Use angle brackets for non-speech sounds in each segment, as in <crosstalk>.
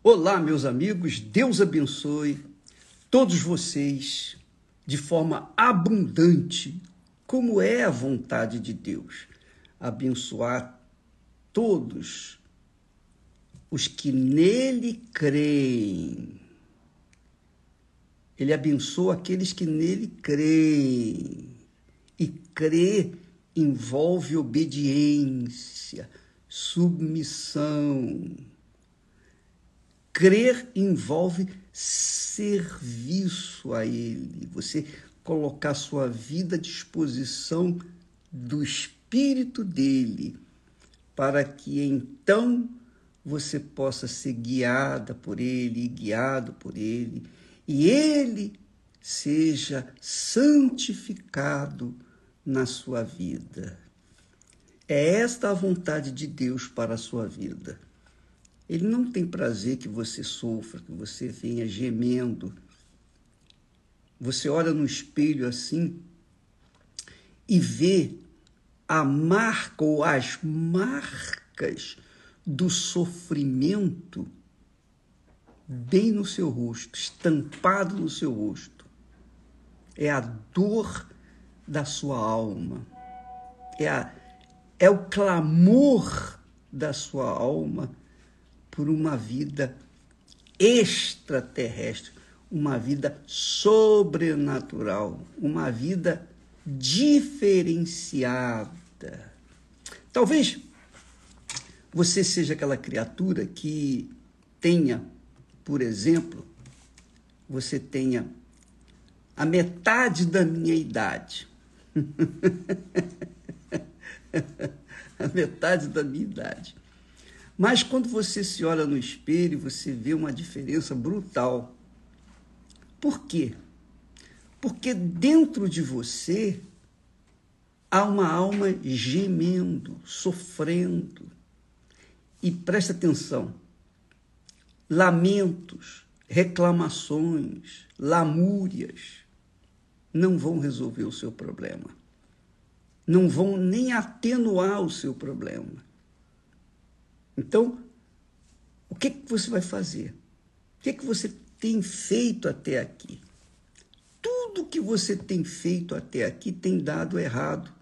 Olá, meus amigos, Deus abençoe todos vocês de forma abundante, como é a vontade de Deus. Abençoar todos os que nele creem. Ele abençoa aqueles que nele creem. E crer envolve obediência, submissão Crer envolve serviço a Ele, você colocar sua vida à disposição do Espírito dele, para que então você possa ser guiada por Ele, guiado por Ele, e Ele seja santificado na sua vida. É esta a vontade de Deus para a sua vida. Ele não tem prazer que você sofra, que você venha gemendo. Você olha no espelho assim e vê a marca ou as marcas do sofrimento bem no seu rosto, estampado no seu rosto. É a dor da sua alma. É, a, é o clamor da sua alma por uma vida extraterrestre, uma vida sobrenatural, uma vida diferenciada. Talvez você seja aquela criatura que tenha, por exemplo, você tenha a metade da minha idade. <laughs> a metade da minha idade. Mas quando você se olha no espelho, você vê uma diferença brutal. Por quê? Porque dentro de você há uma alma gemendo, sofrendo. E presta atenção: lamentos, reclamações, lamúrias não vão resolver o seu problema. Não vão nem atenuar o seu problema. Então, o que, que você vai fazer? O que, que você tem feito até aqui? Tudo que você tem feito até aqui tem dado errado,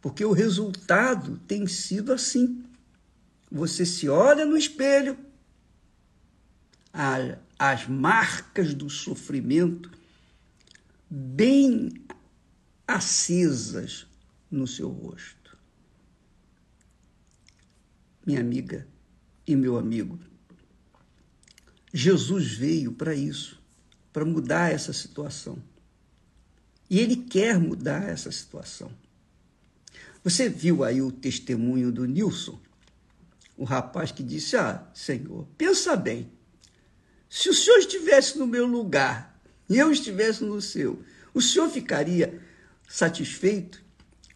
porque o resultado tem sido assim. Você se olha no espelho, as marcas do sofrimento bem acesas no seu rosto minha amiga e meu amigo. Jesus veio para isso, para mudar essa situação. E ele quer mudar essa situação. Você viu aí o testemunho do Nilson, o rapaz que disse: Ah, Senhor, pensa bem. Se o Senhor estivesse no meu lugar e eu estivesse no seu, o Senhor ficaria satisfeito?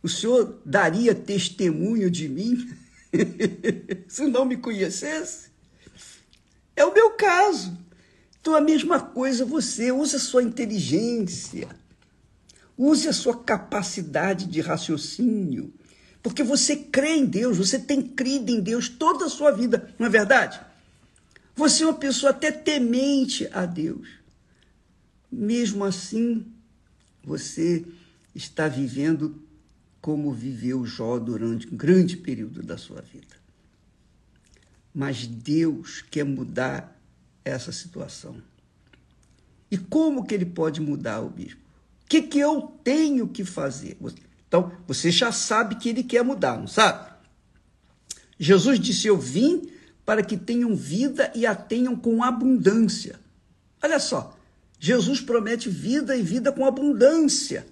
O Senhor daria testemunho de mim? <laughs> <laughs> se não me conhecesse. É o meu caso. Então, a mesma coisa você, use a sua inteligência, use a sua capacidade de raciocínio, porque você crê em Deus, você tem crido em Deus toda a sua vida, não é verdade? Você é uma pessoa até temente a Deus. Mesmo assim, você está vivendo como viveu Jó durante um grande período da sua vida. Mas Deus quer mudar essa situação. E como que ele pode mudar o bispo? O que, que eu tenho que fazer? Então, você já sabe que ele quer mudar, não sabe? Jesus disse: Eu vim para que tenham vida e a tenham com abundância. Olha só, Jesus promete vida e vida com abundância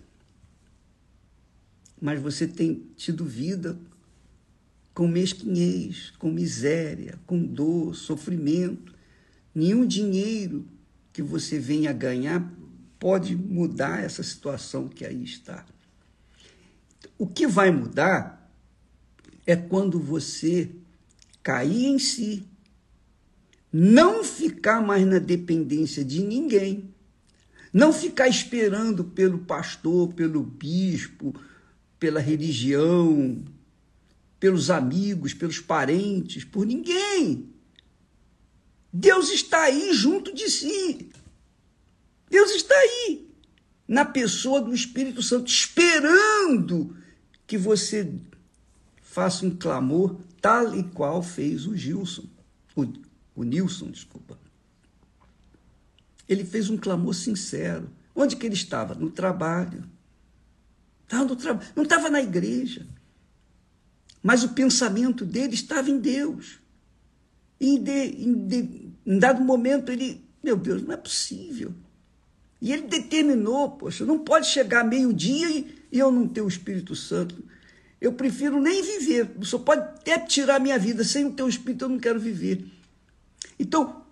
mas você tem tido vida com mesquinhez, com miséria, com dor, sofrimento. Nenhum dinheiro que você venha ganhar pode mudar essa situação que aí está. O que vai mudar é quando você cair em si, não ficar mais na dependência de ninguém, não ficar esperando pelo pastor, pelo bispo, pela religião, pelos amigos, pelos parentes, por ninguém. Deus está aí junto de si. Deus está aí, na pessoa do Espírito Santo, esperando que você faça um clamor tal e qual fez o Gilson, o, o Nilson, desculpa. Ele fez um clamor sincero. Onde que ele estava? No trabalho. Estava no tra... Não estava na igreja. Mas o pensamento dele estava em Deus. E em, de, em, de, em dado momento ele, meu Deus, não é possível. E ele determinou, poxa, não pode chegar meio-dia e, e, eu não ter o Espírito Santo. Eu prefiro nem viver. Só pode até tirar a minha vida. Sem o teu Espírito eu não quero viver. Então,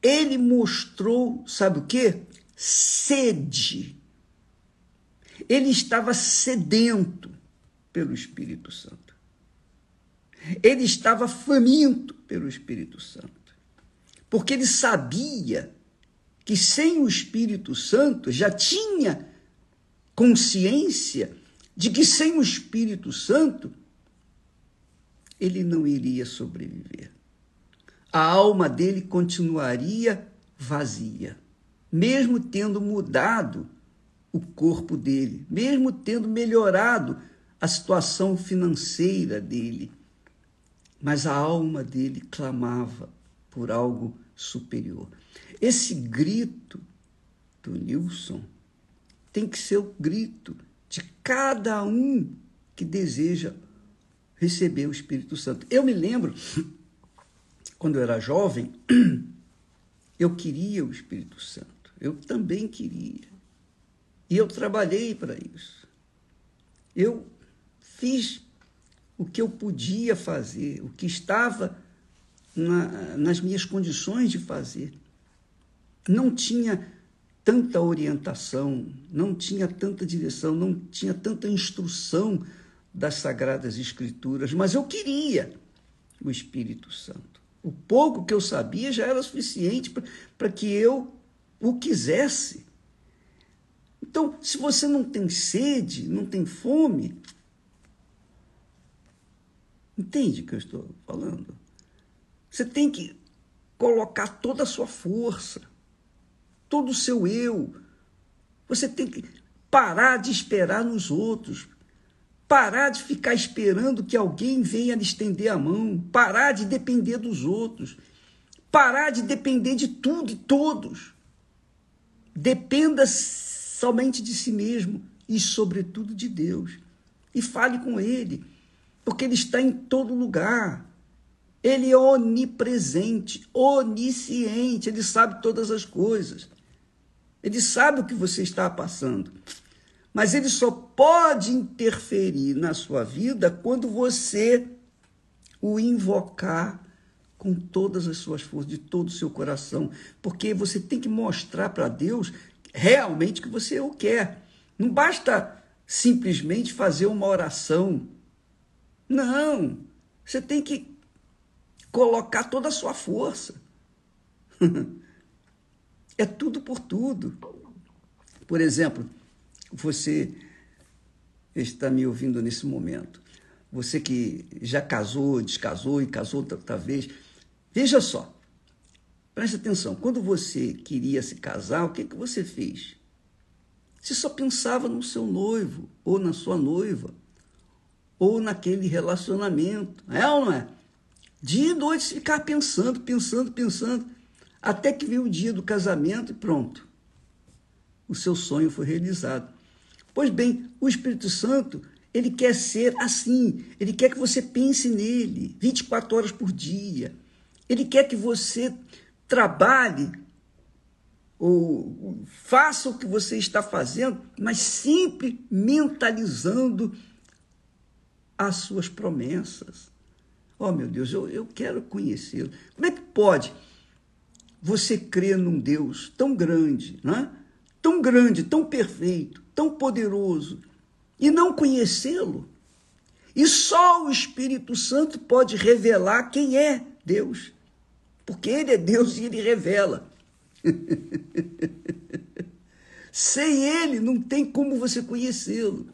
ele mostrou, sabe o quê? Sede. Ele estava sedento pelo Espírito Santo. Ele estava faminto pelo Espírito Santo. Porque ele sabia que sem o Espírito Santo já tinha consciência de que sem o Espírito Santo ele não iria sobreviver. A alma dele continuaria vazia, mesmo tendo mudado o corpo dele, mesmo tendo melhorado a situação financeira dele. Mas a alma dele clamava por algo superior. Esse grito do Nilson tem que ser o grito de cada um que deseja receber o Espírito Santo. Eu me lembro, <coughs> quando eu era jovem, <coughs> eu queria o Espírito Santo. Eu também queria. E eu trabalhei para isso. Eu fiz o que eu podia fazer, o que estava na, nas minhas condições de fazer. Não tinha tanta orientação, não tinha tanta direção, não tinha tanta instrução das Sagradas Escrituras, mas eu queria o Espírito Santo. O pouco que eu sabia já era suficiente para que eu o quisesse. Então, se você não tem sede, não tem fome, entende o que eu estou falando? Você tem que colocar toda a sua força, todo o seu eu. Você tem que parar de esperar nos outros, parar de ficar esperando que alguém venha lhe estender a mão, parar de depender dos outros, parar de depender de tudo e todos. Dependa somente de si mesmo e, sobretudo, de Deus. E fale com Ele, porque Ele está em todo lugar. Ele é onipresente, onisciente, ele sabe todas as coisas. Ele sabe o que você está passando. Mas ele só pode interferir na sua vida quando você o invocar com todas as suas forças, de todo o seu coração. Porque você tem que mostrar para Deus realmente que você o quer. Não basta simplesmente fazer uma oração. Não. Você tem que colocar toda a sua força. <laughs> é tudo por tudo. Por exemplo, você está me ouvindo nesse momento. Você que já casou, descasou e casou outra vez. Veja só, preste atenção. Quando você queria se casar, o que, que você fez? Você só pensava no seu noivo, ou na sua noiva, ou naquele relacionamento. É ou não é? Dia e noite ficar pensando, pensando, pensando, até que veio o dia do casamento e pronto. O seu sonho foi realizado. Pois bem, o Espírito Santo, ele quer ser assim, ele quer que você pense nele 24 horas por dia. Ele quer que você trabalhe ou faça o que você está fazendo, mas sempre mentalizando as suas promessas. Oh, meu Deus, eu, eu quero conhecê-lo. Como é que pode você crer num Deus tão grande, né? tão grande, tão perfeito, tão poderoso, e não conhecê-lo? E só o Espírito Santo pode revelar quem é Deus, porque Ele é Deus e Ele revela. <laughs> Sem Ele não tem como você conhecê-lo.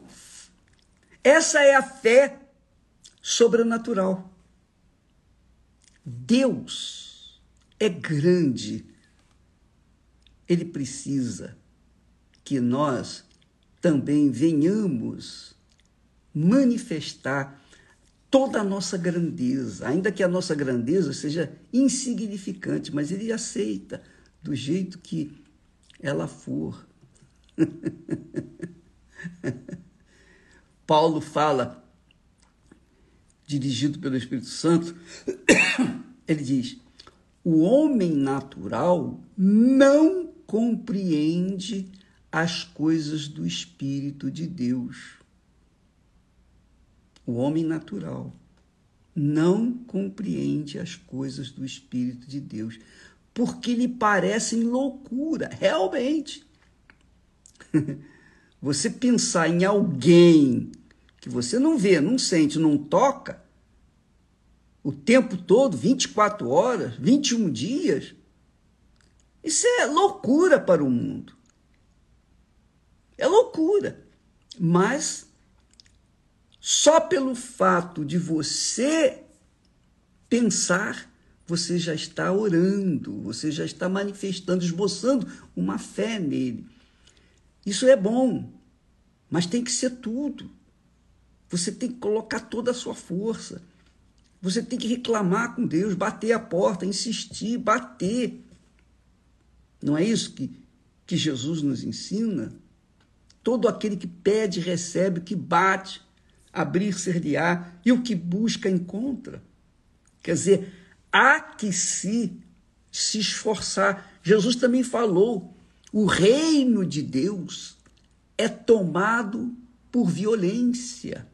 Essa é a fé sobrenatural. Deus é grande, ele precisa que nós também venhamos manifestar toda a nossa grandeza, ainda que a nossa grandeza seja insignificante, mas ele aceita do jeito que ela for. <laughs> Paulo fala, dirigido pelo Espírito Santo, <coughs> ele diz: o homem natural não compreende as coisas do Espírito de Deus. O homem natural não compreende as coisas do Espírito de Deus, porque lhe parecem loucura, realmente. <laughs> Você pensar em alguém que você não vê, não sente, não toca, o tempo todo, 24 horas, 21 dias, isso é loucura para o mundo. É loucura. Mas só pelo fato de você pensar, você já está orando, você já está manifestando, esboçando uma fé nele. Isso é bom, mas tem que ser tudo. Você tem que colocar toda a sua força. Você tem que reclamar com Deus, bater a porta, insistir, bater. Não é isso que, que Jesus nos ensina? Todo aquele que pede, recebe, que bate, abrir-se-lhe-á, e o que busca, encontra. Quer dizer, há que se, se esforçar. Jesus também falou: o reino de Deus é tomado por violência.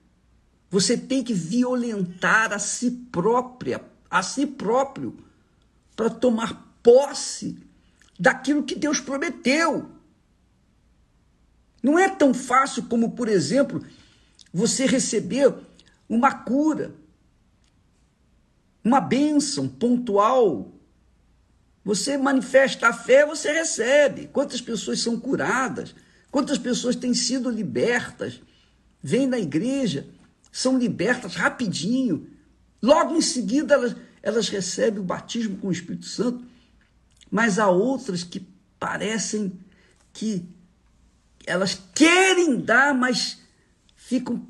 Você tem que violentar a si própria, a si próprio, para tomar posse daquilo que Deus prometeu. Não é tão fácil como, por exemplo, você receber uma cura, uma bênção pontual. Você manifesta a fé, você recebe. Quantas pessoas são curadas? Quantas pessoas têm sido libertas? Vêm na igreja, são libertas rapidinho. Logo em seguida, elas, elas recebem o batismo com o Espírito Santo. Mas há outras que parecem que elas querem dar, mas ficam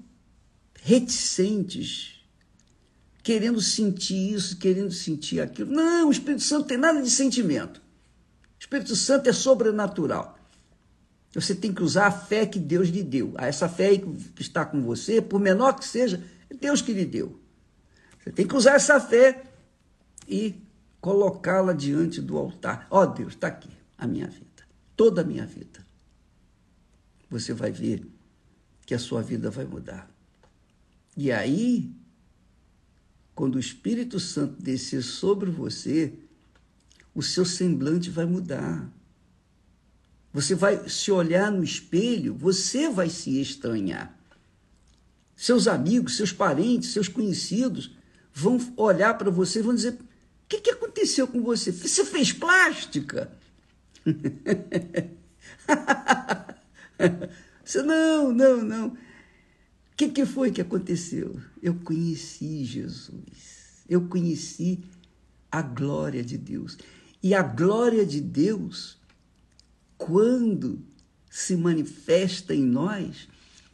reticentes, querendo sentir isso, querendo sentir aquilo. Não, o Espírito Santo tem nada de sentimento. O Espírito Santo é sobrenatural. Você tem que usar a fé que Deus lhe deu. Essa fé que está com você, por menor que seja, é Deus que lhe deu. Você tem que usar essa fé e colocá-la diante do altar. Ó oh, Deus, está aqui a minha vida, toda a minha vida. Você vai ver que a sua vida vai mudar. E aí, quando o Espírito Santo descer sobre você, o seu semblante vai mudar. Você vai se olhar no espelho, você vai se estranhar. Seus amigos, seus parentes, seus conhecidos vão olhar para você e vão dizer: o que, que aconteceu com você? Você fez plástica? <laughs> você, não, não, não. O que, que foi que aconteceu? Eu conheci Jesus. Eu conheci a glória de Deus. E a glória de Deus, quando se manifesta em nós,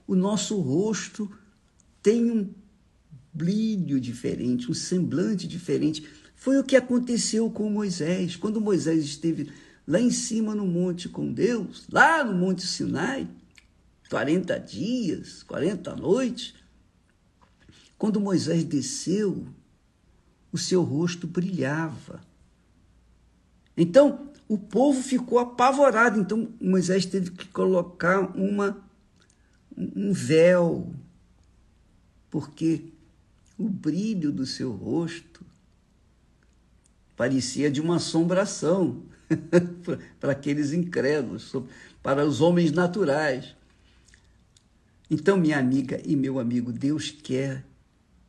o nosso rosto tem um brilho diferente, um semblante diferente foi o que aconteceu com Moisés. Quando Moisés esteve lá em cima no monte com Deus, lá no Monte Sinai, 40 dias, 40 noites, quando Moisés desceu, o seu rosto brilhava. Então, o povo ficou apavorado. Então, Moisés teve que colocar uma, um véu, porque o brilho do seu rosto parecia de uma assombração <laughs> para aqueles incrédulos, para os homens naturais. Então, minha amiga e meu amigo, Deus quer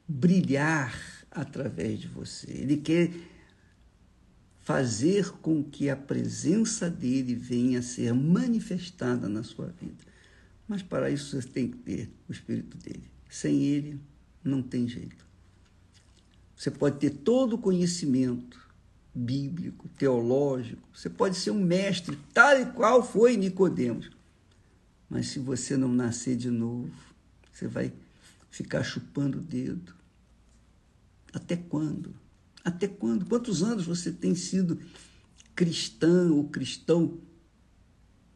brilhar através de você. Ele quer fazer com que a presença dele venha a ser manifestada na sua vida. Mas para isso você tem que ter o Espírito dele. Sem ele, não tem jeito. Você pode ter todo o conhecimento, bíblico, teológico, você pode ser um mestre, tal e qual foi Nicodemos. Mas se você não nascer de novo, você vai ficar chupando o dedo. Até quando? Até quando? Quantos anos você tem sido cristã ou cristão?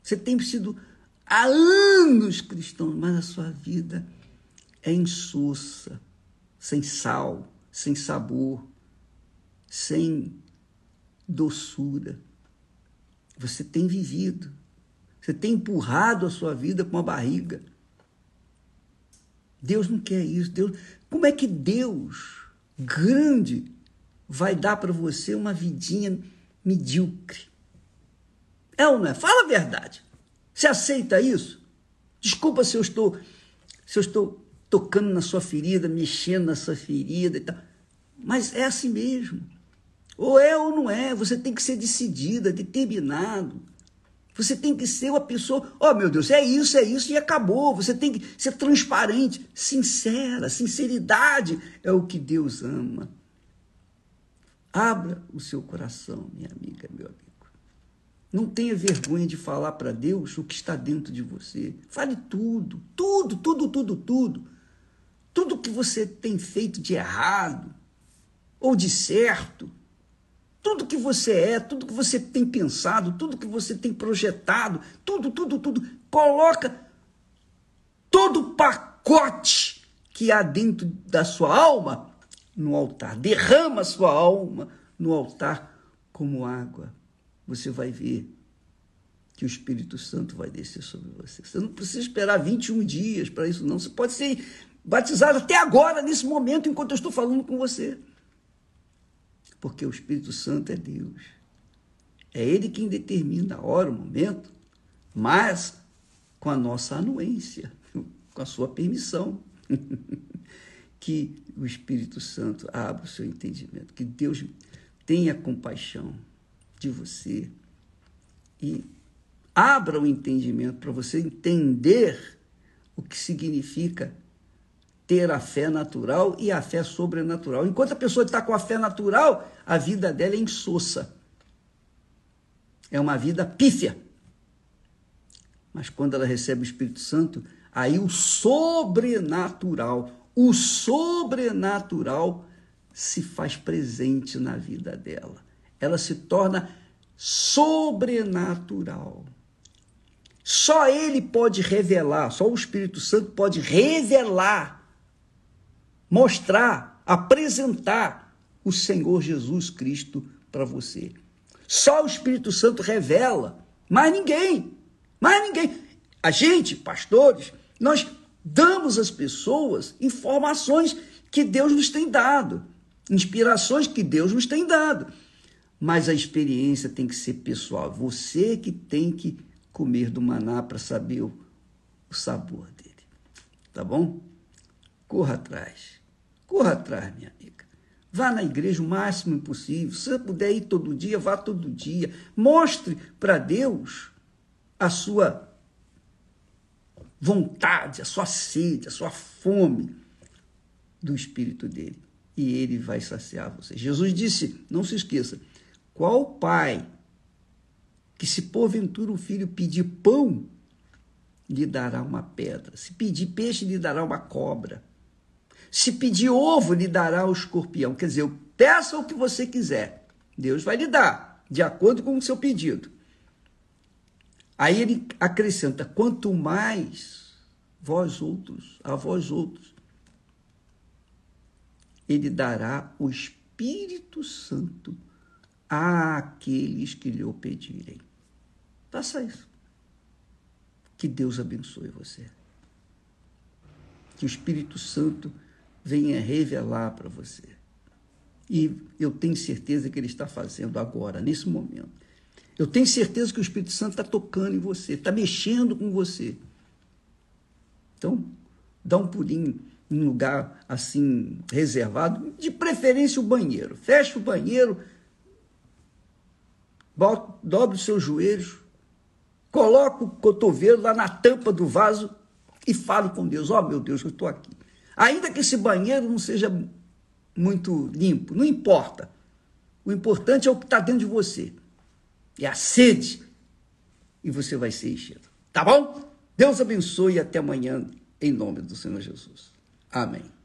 Você tem sido há anos cristão, mas a sua vida é insossa, sem sal, sem sabor, sem doçura. Você tem vivido, você tem empurrado a sua vida com a barriga. Deus não quer isso. Deus, como é que Deus, grande, vai dar para você uma vidinha medíocre? É ou não é? Fala a verdade. Você aceita isso? Desculpa se eu estou se eu estou tocando na sua ferida, mexendo na sua ferida e tal. Mas é assim mesmo. Ou é ou não é. Você tem que ser decidida, determinado. Você tem que ser uma pessoa, oh meu Deus, é isso, é isso e acabou. Você tem que ser transparente, sincera. Sinceridade é o que Deus ama. Abra o seu coração, minha amiga, meu amigo. Não tenha vergonha de falar para Deus o que está dentro de você. Fale tudo, tudo, tudo, tudo, tudo. Tudo que você tem feito de errado ou de certo. Tudo que você é, tudo que você tem pensado, tudo que você tem projetado, tudo, tudo, tudo. Coloca todo o pacote que há dentro da sua alma no altar. Derrama a sua alma no altar como água você vai ver que o Espírito Santo vai descer sobre você. Você não precisa esperar 21 dias para isso, não. Você pode ser batizado até agora, nesse momento, enquanto eu estou falando com você. Porque o Espírito Santo é Deus. É Ele quem determina a hora, o momento, mas com a nossa anuência, com a sua permissão. <laughs> que o Espírito Santo abra o seu entendimento, que Deus tenha compaixão de você e abra o entendimento para você entender o que significa ter a fé natural e a fé sobrenatural. Enquanto a pessoa está com a fé natural, a vida dela é insossa. É uma vida pífia. Mas quando ela recebe o Espírito Santo, aí o sobrenatural, o sobrenatural se faz presente na vida dela ela se torna sobrenatural. Só ele pode revelar, só o Espírito Santo pode revelar, mostrar, apresentar o Senhor Jesus Cristo para você. Só o Espírito Santo revela, mais ninguém, mais ninguém. A gente, pastores, nós damos às pessoas informações que Deus nos tem dado, inspirações que Deus nos tem dado mas a experiência tem que ser pessoal. Você que tem que comer do maná para saber o, o sabor dele. Tá bom? Corra atrás. Corra atrás, minha amiga. Vá na igreja o máximo possível. Se você puder ir todo dia, vá todo dia. Mostre para Deus a sua vontade, a sua sede, a sua fome do Espírito dele. E ele vai saciar você. Jesus disse: não se esqueça, qual pai que, se porventura o filho pedir pão, lhe dará uma pedra? Se pedir peixe, lhe dará uma cobra. Se pedir ovo, lhe dará o escorpião. Quer dizer, peça o que você quiser. Deus vai lhe dar, de acordo com o seu pedido. Aí ele acrescenta: quanto mais vós outros, a vós outros, ele dará o Espírito Santo àqueles que lhe o pedirem. Faça isso. Que Deus abençoe você. Que o Espírito Santo venha revelar para você. E eu tenho certeza que ele está fazendo agora, nesse momento. Eu tenho certeza que o Espírito Santo está tocando em você, está mexendo com você. Então, dá um pulinho em um lugar assim reservado, de preferência o banheiro. Fecha o banheiro dobre os seus joelhos, coloque o cotovelo lá na tampa do vaso e fale com Deus: Ó oh, meu Deus, eu estou aqui. Ainda que esse banheiro não seja muito limpo, não importa. O importante é o que está dentro de você. É a sede. E você vai ser enchido. Tá bom? Deus abençoe e até amanhã, em nome do Senhor Jesus. Amém.